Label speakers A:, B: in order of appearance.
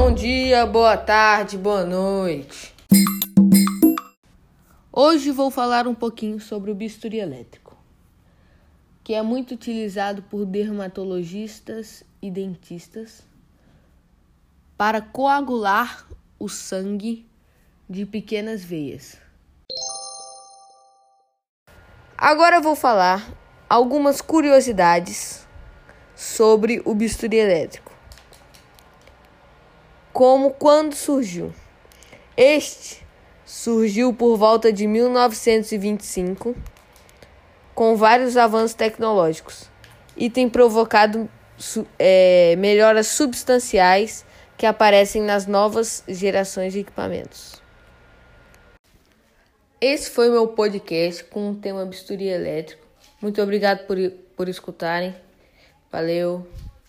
A: Bom dia, boa tarde, boa noite. Hoje vou falar um pouquinho sobre o bisturi elétrico, que é muito utilizado por dermatologistas e dentistas para coagular o sangue de pequenas veias. Agora vou falar algumas curiosidades sobre o bisturi elétrico. Como quando surgiu? Este surgiu por volta de 1925 com vários avanços tecnológicos e tem provocado é, melhoras substanciais que aparecem nas novas gerações de equipamentos. Esse foi meu podcast com o tema bisturi elétrico. Muito obrigado por, por escutarem. Valeu.